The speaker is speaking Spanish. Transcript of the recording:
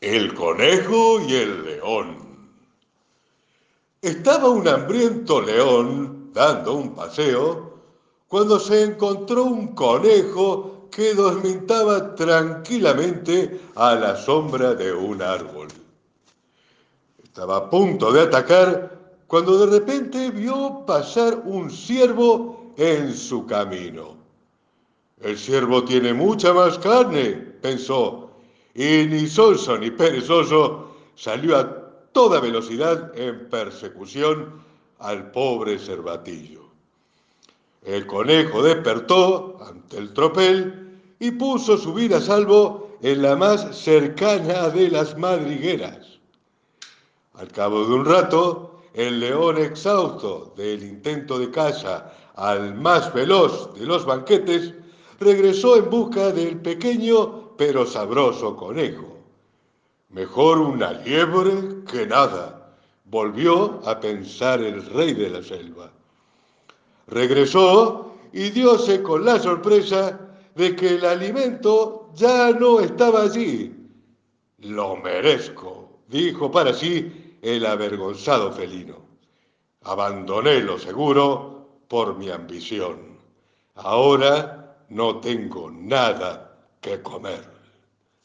El conejo y el león. Estaba un hambriento león dando un paseo cuando se encontró un conejo que dormitaba tranquilamente a la sombra de un árbol. Estaba a punto de atacar cuando de repente vio pasar un ciervo en su camino. El ciervo tiene mucha más carne, pensó, y ni sonso ni perezoso salió a toda velocidad en persecución al pobre cervatillo. El conejo despertó ante el tropel y puso su vida a salvo en la más cercana de las madrigueras. Al cabo de un rato, el león exhausto del intento de caza al más veloz de los banquetes, regresó en busca del pequeño pero sabroso conejo. Mejor una liebre que nada, volvió a pensar el rey de la selva. Regresó y diose con la sorpresa de que el alimento ya no estaba allí. Lo merezco, dijo para sí el avergonzado felino. Abandoné lo seguro por mi ambición. Ahora no tengo nada que comer.